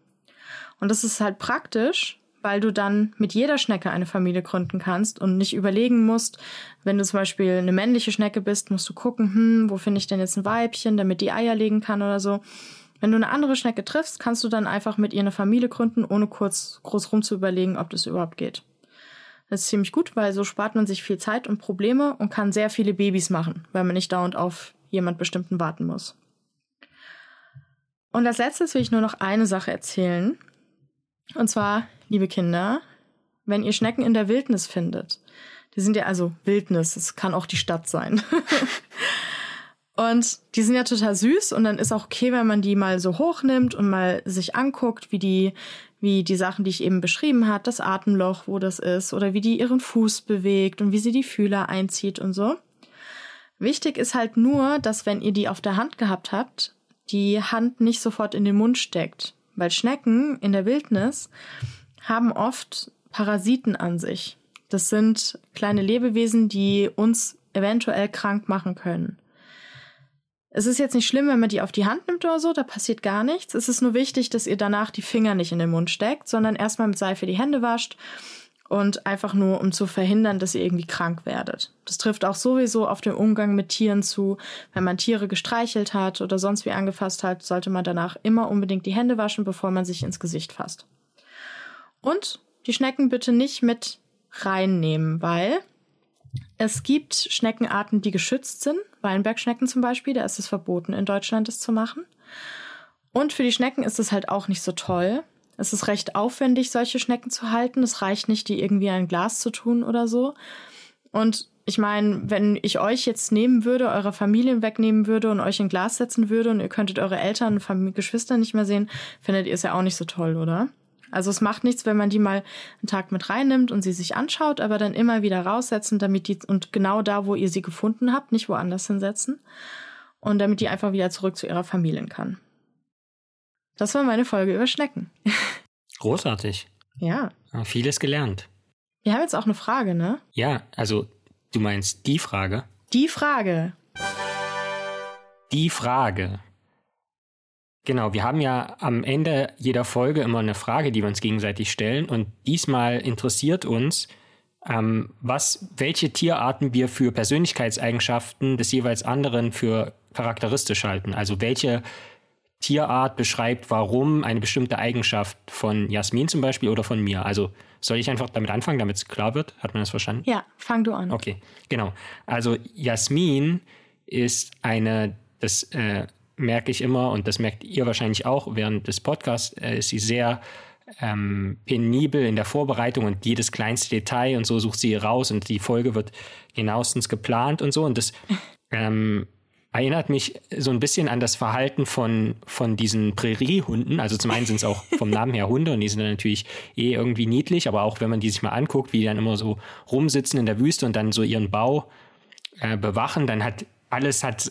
Und das ist halt praktisch, weil du dann mit jeder Schnecke eine Familie gründen kannst und nicht überlegen musst, wenn du zum Beispiel eine männliche Schnecke bist, musst du gucken, hm, wo finde ich denn jetzt ein Weibchen, damit die Eier legen kann oder so. Wenn du eine andere Schnecke triffst, kannst du dann einfach mit ihr eine Familie gründen, ohne kurz groß rum zu überlegen, ob das überhaupt geht. Das ist ziemlich gut, weil so spart man sich viel Zeit und Probleme und kann sehr viele Babys machen, weil man nicht dauernd auf jemand bestimmten warten muss. Und als letztes will ich nur noch eine Sache erzählen. Und zwar liebe Kinder, wenn ihr Schnecken in der Wildnis findet, die sind ja also Wildnis, es kann auch die Stadt sein. und die sind ja total süß und dann ist auch okay, wenn man die mal so hochnimmt und mal sich anguckt, wie die, wie die Sachen, die ich eben beschrieben hat, das Atemloch, wo das ist, oder wie die ihren Fuß bewegt und wie sie die Fühler einzieht und so. Wichtig ist halt nur, dass wenn ihr die auf der Hand gehabt habt, die Hand nicht sofort in den Mund steckt. Weil Schnecken in der Wildnis haben oft Parasiten an sich. Das sind kleine Lebewesen, die uns eventuell krank machen können. Es ist jetzt nicht schlimm, wenn man die auf die Hand nimmt oder so, da passiert gar nichts. Es ist nur wichtig, dass ihr danach die Finger nicht in den Mund steckt, sondern erstmal mit Seife die Hände wascht und einfach nur, um zu verhindern, dass ihr irgendwie krank werdet. Das trifft auch sowieso auf den Umgang mit Tieren zu. Wenn man Tiere gestreichelt hat oder sonst wie angefasst hat, sollte man danach immer unbedingt die Hände waschen, bevor man sich ins Gesicht fasst. Und die Schnecken bitte nicht mit reinnehmen, weil es gibt Schneckenarten, die geschützt sind. Weinbergschnecken zum Beispiel, da ist es verboten, in Deutschland das zu machen. Und für die Schnecken ist es halt auch nicht so toll. Es ist recht aufwendig, solche Schnecken zu halten. Es reicht nicht, die irgendwie in ein Glas zu tun oder so. Und ich meine, wenn ich euch jetzt nehmen würde, eure Familien wegnehmen würde und euch in Glas setzen würde und ihr könntet eure Eltern und Geschwister nicht mehr sehen, findet ihr es ja auch nicht so toll, oder? Also es macht nichts, wenn man die mal einen Tag mit reinnimmt und sie sich anschaut, aber dann immer wieder raussetzen, damit die und genau da, wo ihr sie gefunden habt, nicht woanders hinsetzen und damit die einfach wieder zurück zu ihrer Familie kann. Das war meine Folge über Schnecken.
Großartig.
Ja.
Vieles gelernt.
Wir haben jetzt auch eine Frage, ne?
Ja, also du meinst die Frage?
Die Frage.
Die Frage. Genau, wir haben ja am Ende jeder Folge immer eine Frage, die wir uns gegenseitig stellen. Und diesmal interessiert uns, ähm, was, welche Tierarten wir für Persönlichkeitseigenschaften des jeweils anderen für charakteristisch halten. Also welche Tierart beschreibt, warum eine bestimmte Eigenschaft von Jasmin zum Beispiel oder von mir. Also soll ich einfach damit anfangen, damit es klar wird? Hat man das verstanden?
Ja, fang du an.
Okay, genau. Also Jasmin ist eine, das äh, merke ich immer und das merkt ihr wahrscheinlich auch während des Podcasts, äh, ist sie sehr ähm, penibel in der Vorbereitung und jedes kleinste Detail und so sucht sie raus und die Folge wird genauestens geplant und so. Und das ähm, erinnert mich so ein bisschen an das Verhalten von, von diesen Präriehunden. Also zum einen sind es auch vom Namen her Hunde und die sind dann natürlich eh irgendwie niedlich, aber auch wenn man die sich mal anguckt, wie die dann immer so rumsitzen in der Wüste und dann so ihren Bau äh, bewachen, dann hat alles hat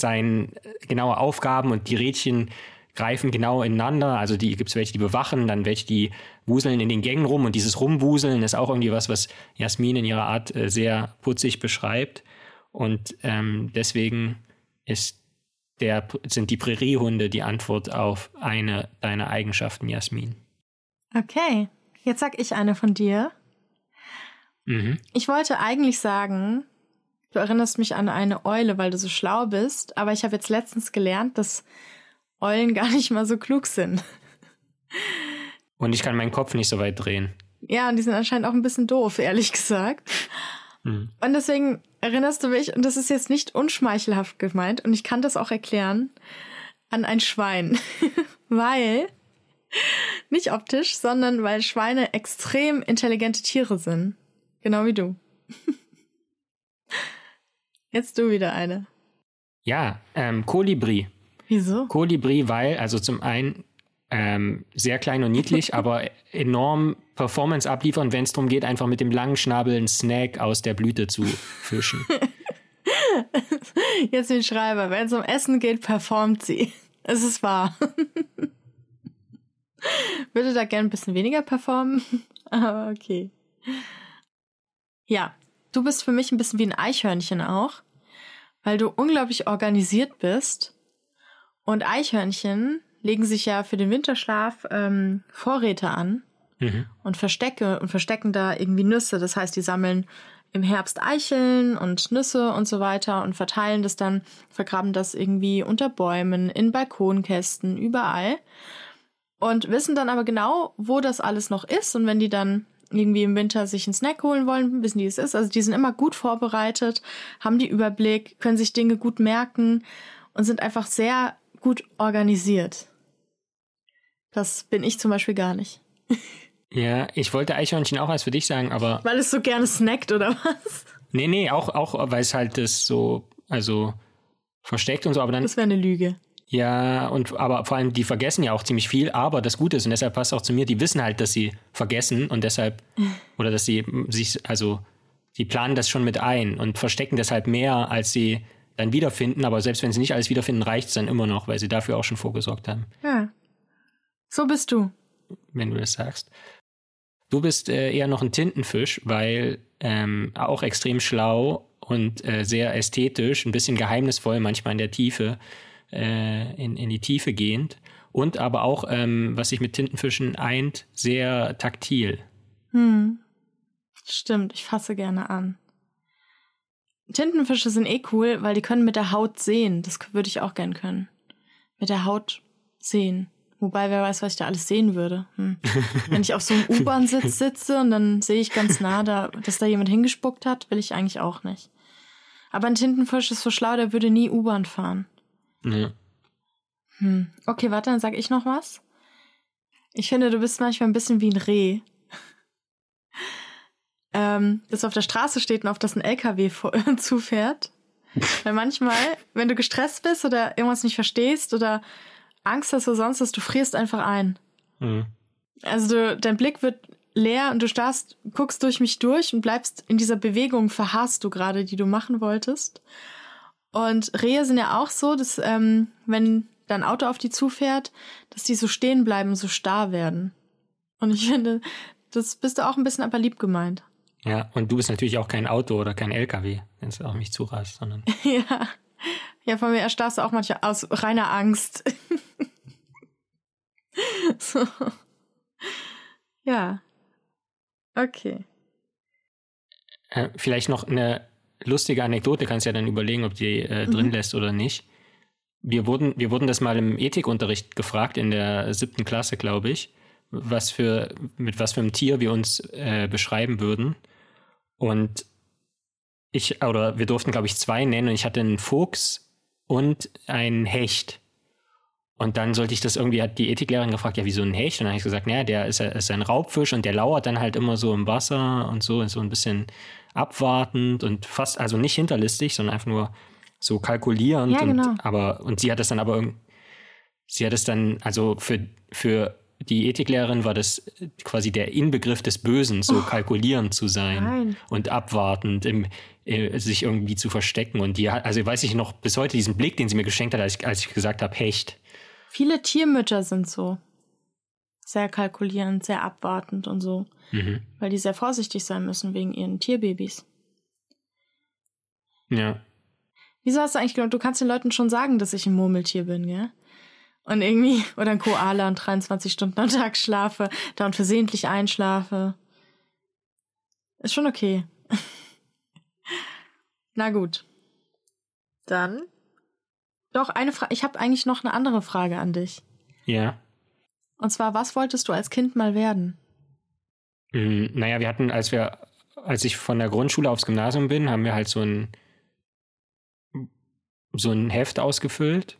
seine genaue Aufgaben und die Rädchen greifen genau ineinander. Also die gibt es welche, die bewachen, dann welche, die wuseln in den Gängen rum und dieses Rumwuseln ist auch irgendwie was, was Jasmin in ihrer Art äh, sehr putzig beschreibt. Und ähm, deswegen ist der, sind die Präriehunde die Antwort auf eine deiner Eigenschaften, Jasmin.
Okay, jetzt sag ich eine von dir. Mhm. Ich wollte eigentlich sagen, du erinnerst mich an eine Eule, weil du so schlau bist, aber ich habe jetzt letztens gelernt, dass Eulen gar nicht mal so klug sind.
Und ich kann meinen Kopf nicht so weit drehen.
Ja, und die sind anscheinend auch ein bisschen doof, ehrlich gesagt. Hm. Und deswegen erinnerst du mich, und das ist jetzt nicht unschmeichelhaft gemeint, und ich kann das auch erklären, an ein Schwein. weil, nicht optisch, sondern weil Schweine extrem intelligente Tiere sind. Genau wie du. Jetzt du wieder eine.
Ja, ähm, Kolibri.
Wieso?
Kolibri, weil, also zum einen ähm, sehr klein und niedlich, aber enorm Performance abliefern, wenn es darum geht, einfach mit dem langen Schnabel einen Snack aus der Blüte zu fischen.
Jetzt den Schreiber, wenn es um Essen geht, performt sie. Es ist wahr. Würde da gern ein bisschen weniger performen, aber okay. Ja, du bist für mich ein bisschen wie ein Eichhörnchen auch, weil du unglaublich organisiert bist und Eichhörnchen legen sich ja für den Winterschlaf ähm, Vorräte an mhm. und verstecke und verstecken da irgendwie Nüsse. Das heißt, die sammeln im Herbst Eicheln und Nüsse und so weiter und verteilen das dann, vergraben das irgendwie unter Bäumen, in Balkonkästen, überall. Und wissen dann aber genau, wo das alles noch ist. Und wenn die dann irgendwie im Winter sich einen Snack holen wollen, wissen die, es ist. Also die sind immer gut vorbereitet, haben die Überblick, können sich Dinge gut merken und sind einfach sehr gut organisiert. Das bin ich zum Beispiel gar nicht.
Ja, ich wollte Eichhörnchen auch als für dich sagen, aber.
Weil es so gerne snackt, oder was?
Nee, nee, auch, auch weil es halt das so, also versteckt und so, aber dann.
Das wäre eine Lüge.
Ja, und aber vor allem, die vergessen ja auch ziemlich viel, aber das Gute ist, und deshalb passt auch zu mir, die wissen halt, dass sie vergessen und deshalb, oder dass sie sich, also, die planen das schon mit ein und verstecken deshalb mehr, als sie dann wiederfinden, aber selbst wenn sie nicht alles wiederfinden, reicht es dann immer noch, weil sie dafür auch schon vorgesorgt haben.
Ja. So bist du.
Wenn du das sagst. Du bist äh, eher noch ein Tintenfisch, weil ähm, auch extrem schlau und äh, sehr ästhetisch, ein bisschen geheimnisvoll, manchmal in der Tiefe, äh, in, in die Tiefe gehend. Und aber auch, ähm, was sich mit Tintenfischen eint, sehr taktil.
Hm. Stimmt, ich fasse gerne an. Tintenfische sind eh cool, weil die können mit der Haut sehen. Das würde ich auch gern können. Mit der Haut sehen. Wobei, wer weiß, was ich da alles sehen würde. Hm. Wenn ich auf so einem U-Bahn-Sitz sitze und dann sehe ich ganz nah, da, dass da jemand hingespuckt hat, will ich eigentlich auch nicht. Aber ein Tintenfisch ist so schlau, der würde nie U-Bahn fahren. Ja. Hm. Okay, warte, dann sag ich noch was. Ich finde, du bist manchmal ein bisschen wie ein Reh ähm, das auf der Straße steht und auf das ein LKW zufährt. Weil manchmal, wenn du gestresst bist oder irgendwas nicht verstehst oder Angst hast oder sonst was, du frierst einfach ein. Mhm. Also du, dein Blick wird leer und du starrst, guckst durch mich durch und bleibst in dieser Bewegung verharrst du gerade, die du machen wolltest. Und Rehe sind ja auch so, dass ähm, wenn dein Auto auf die zufährt, dass die so stehen bleiben, so starr werden. Und ich finde, das bist du auch ein bisschen aber lieb gemeint.
Ja, und du bist natürlich auch kein Auto oder kein LKW, wenn es auch nicht zurast, sondern.
ja. Ja, von mir erstarrst du auch manchmal aus reiner Angst. so. Ja. Okay.
Äh, vielleicht noch eine lustige Anekdote, kannst ja dann überlegen, ob die äh, drin mhm. lässt oder nicht. Wir wurden, wir wurden das mal im Ethikunterricht gefragt, in der siebten Klasse, glaube ich, was für, mit was für einem Tier wir uns äh, beschreiben würden. Und ich, oder wir durften, glaube ich, zwei nennen und ich hatte einen Fuchs und einen Hecht. Und dann sollte ich das irgendwie, hat die Ethiklehrerin gefragt, ja, wie so ein Hecht? Und dann habe ich gesagt, naja, der ist, ist ein Raubfisch und der lauert dann halt immer so im Wasser und so, so ein bisschen abwartend und fast, also nicht hinterlistig, sondern einfach nur so kalkulierend. Ja, genau. Und, aber, und sie hat das dann aber irgendwie, sie hat es dann, also für, für die Ethiklehrerin war das quasi der Inbegriff des Bösen, so oh, kalkulierend zu sein nein. und abwartend, im, äh, sich irgendwie zu verstecken. Und die hat, also weiß ich noch bis heute diesen Blick, den sie mir geschenkt hat, als ich, als ich gesagt habe, Hecht.
Viele Tiermütter sind so. Sehr kalkulierend, sehr abwartend und so. Mhm. Weil die sehr vorsichtig sein müssen wegen ihren Tierbabys.
Ja.
Wieso hast du eigentlich gedacht, du kannst den Leuten schon sagen, dass ich ein Murmeltier bin, gell? Und irgendwie, oder ein Koala und 23 Stunden am Tag schlafe, da und versehentlich einschlafe. Ist schon okay. Na gut. Dann doch, eine Frage. Ich habe eigentlich noch eine andere Frage an dich.
Ja.
Und zwar, was wolltest du als Kind mal werden?
Mm, naja, wir hatten, als wir, als ich von der Grundschule aufs Gymnasium bin, haben wir halt so ein so ein Heft ausgefüllt,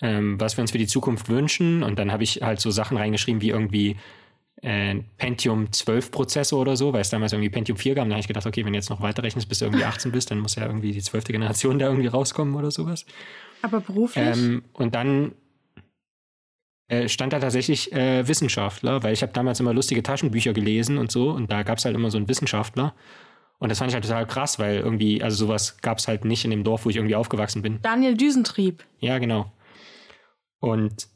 ähm, was wir uns für die Zukunft wünschen. Und dann habe ich halt so Sachen reingeschrieben wie irgendwie äh, Pentium 12 Prozessor oder so, weil es damals irgendwie Pentium 4 gab. Und dann habe ich gedacht, okay, wenn du jetzt noch weiterrechnest, bis du irgendwie 18 bist, dann muss ja irgendwie die zwölfte Generation da irgendwie rauskommen oder sowas.
Aber beruflich? Ähm,
und dann äh, stand da tatsächlich äh, Wissenschaftler, weil ich habe damals immer lustige Taschenbücher gelesen und so und da gab es halt immer so einen Wissenschaftler. Und das fand ich halt total krass, weil irgendwie, also sowas gab es halt nicht in dem Dorf, wo ich irgendwie aufgewachsen bin.
Daniel Düsentrieb.
Ja, genau. Und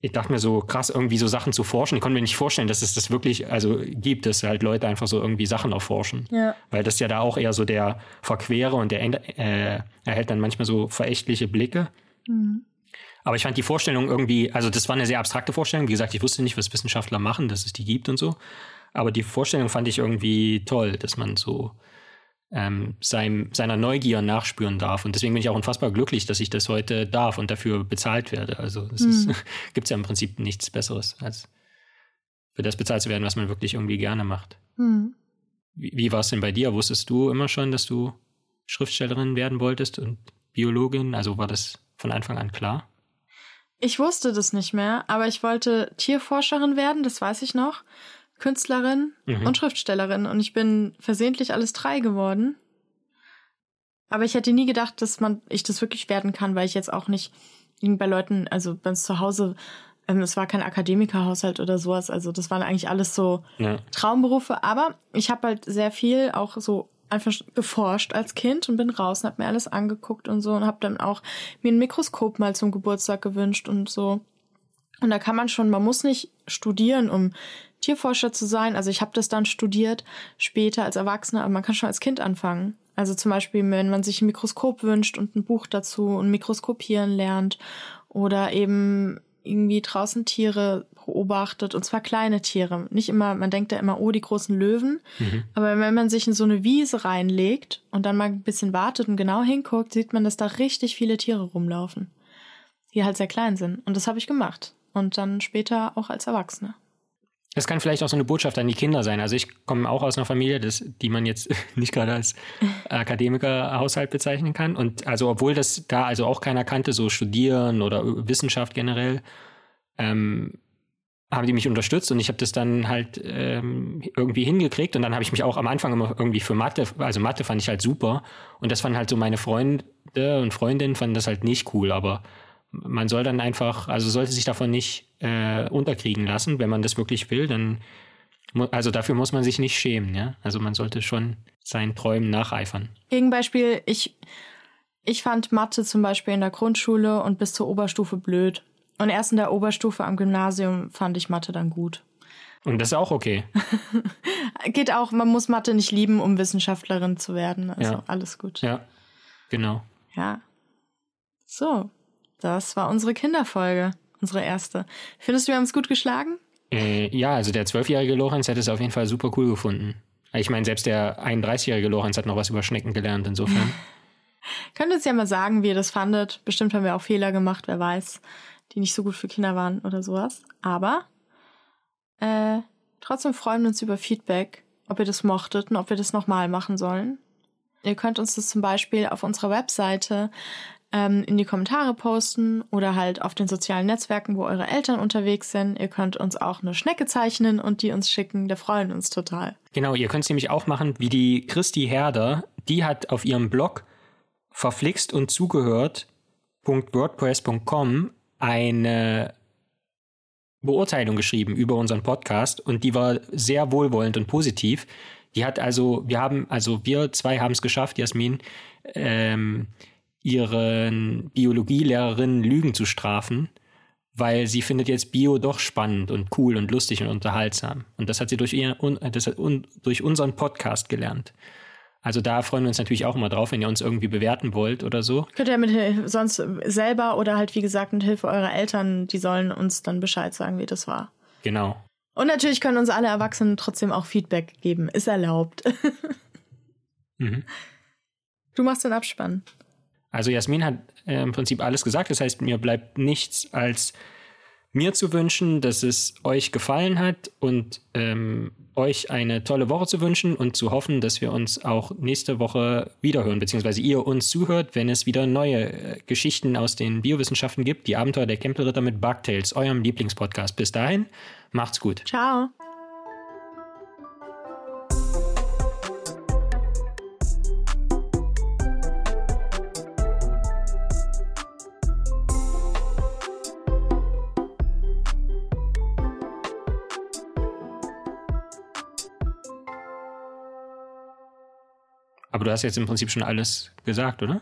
ich dachte mir so krass, irgendwie so Sachen zu forschen. Ich konnte mir nicht vorstellen, dass es das wirklich, also gibt, dass halt Leute einfach so irgendwie Sachen erforschen.
Ja.
Weil das ja da auch eher so der Verquere und der äh, erhält dann manchmal so verächtliche Blicke. Mhm. Aber ich fand die Vorstellung irgendwie, also das war eine sehr abstrakte Vorstellung. Wie gesagt, ich wusste nicht, was Wissenschaftler machen, dass es die gibt und so. Aber die Vorstellung fand ich irgendwie toll, dass man so ähm, seinem, seiner Neugier nachspüren darf. Und deswegen bin ich auch unfassbar glücklich, dass ich das heute darf und dafür bezahlt werde. Also es mhm. gibt ja im Prinzip nichts Besseres, als für das bezahlt zu werden, was man wirklich irgendwie gerne macht. Mhm. Wie, wie war es denn bei dir? Wusstest du immer schon, dass du Schriftstellerin werden wolltest und Biologin? Also war das von Anfang an klar?
Ich wusste das nicht mehr, aber ich wollte Tierforscherin werden, das weiß ich noch. Künstlerin mhm. und Schriftstellerin und ich bin versehentlich alles drei geworden. Aber ich hätte nie gedacht, dass man ich das wirklich werden kann, weil ich jetzt auch nicht bei Leuten, also bei uns zu Hause, ähm, es war kein Akademikerhaushalt oder sowas, also das waren eigentlich alles so ja. Traumberufe. Aber ich habe halt sehr viel auch so einfach geforscht als Kind und bin raus und habe mir alles angeguckt und so und habe dann auch mir ein Mikroskop mal zum Geburtstag gewünscht und so. Und da kann man schon, man muss nicht studieren, um Tierforscher zu sein. Also ich habe das dann studiert später als Erwachsener, aber man kann schon als Kind anfangen. Also zum Beispiel, wenn man sich ein Mikroskop wünscht und ein Buch dazu und Mikroskopieren lernt oder eben irgendwie draußen Tiere beobachtet und zwar kleine Tiere. Nicht immer, man denkt ja immer, oh, die großen Löwen. Mhm. Aber wenn man sich in so eine Wiese reinlegt und dann mal ein bisschen wartet und genau hinguckt, sieht man, dass da richtig viele Tiere rumlaufen, die halt sehr klein sind. Und das habe ich gemacht. Und dann später auch als Erwachsene.
Das kann vielleicht auch so eine Botschaft an die Kinder sein. Also ich komme auch aus einer Familie, das, die man jetzt nicht gerade als Akademikerhaushalt bezeichnen kann. Und also obwohl das da also auch keiner kannte, so Studieren oder Wissenschaft generell, ähm, haben die mich unterstützt und ich habe das dann halt ähm, irgendwie hingekriegt und dann habe ich mich auch am Anfang immer irgendwie für Mathe, also Mathe fand ich halt super und das fanden halt so meine Freunde und Freundinnen fanden das halt nicht cool, aber man soll dann einfach, also sollte sich davon nicht äh, unterkriegen lassen, wenn man das wirklich will, dann, also dafür muss man sich nicht schämen, ja. Also man sollte schon seinen Träumen nacheifern.
Gegenbeispiel, ich, ich fand Mathe zum Beispiel in der Grundschule und bis zur Oberstufe blöd. Und erst in der Oberstufe am Gymnasium fand ich Mathe dann gut.
Und das ist auch okay.
Geht auch, man muss Mathe nicht lieben, um Wissenschaftlerin zu werden. Also ja. alles gut.
Ja, genau.
Ja. So, das war unsere Kinderfolge, unsere erste. Findest du, wir haben es gut geschlagen?
Äh, ja, also der zwölfjährige Lorenz hätte es auf jeden Fall super cool gefunden. Ich meine, selbst der 31-jährige Lorenz hat noch was über Schnecken gelernt, insofern.
Könnt ihr uns ja mal sagen, wie ihr das fandet. Bestimmt haben wir auch Fehler gemacht, wer weiß, die nicht so gut für Kinder waren oder sowas. Aber äh, trotzdem freuen wir uns über Feedback, ob ihr das mochtet und ob wir das nochmal machen sollen. Ihr könnt uns das zum Beispiel auf unserer Webseite ähm, in die Kommentare posten oder halt auf den sozialen Netzwerken, wo eure Eltern unterwegs sind. Ihr könnt uns auch eine Schnecke zeichnen und die uns schicken. Da freuen uns total.
Genau, ihr könnt es nämlich auch machen, wie die Christi Herder. Die hat auf ihrem Blog verflixt und zugehört.wordpress.com eine Beurteilung geschrieben über unseren Podcast und die war sehr wohlwollend und positiv. Die hat also, wir haben, also wir zwei haben es geschafft, Jasmin, ähm, ihren Biologielehrerinnen Lügen zu strafen, weil sie findet jetzt Bio doch spannend und cool und lustig und unterhaltsam. Und das hat sie durch, ihr, das hat un, durch unseren Podcast gelernt. Also da freuen wir uns natürlich auch immer drauf, wenn ihr uns irgendwie bewerten wollt oder so.
Könnt ihr mit sonst selber oder halt wie gesagt mit Hilfe eurer Eltern, die sollen uns dann Bescheid sagen, wie das war.
Genau.
Und natürlich können uns alle Erwachsenen trotzdem auch Feedback geben. Ist erlaubt. mhm. Du machst den Abspann.
Also Jasmin hat äh, im Prinzip alles gesagt. Das heißt, mir bleibt nichts als mir zu wünschen, dass es euch gefallen hat und ähm, euch eine tolle Woche zu wünschen und zu hoffen, dass wir uns auch nächste Woche wiederhören, beziehungsweise ihr uns zuhört, wenn es wieder neue äh, Geschichten aus den Biowissenschaften gibt. Die Abenteuer der Kempelritter mit Bugtails, eurem Lieblingspodcast. Bis dahin, macht's gut.
Ciao.
Du hast jetzt im Prinzip schon alles gesagt, oder?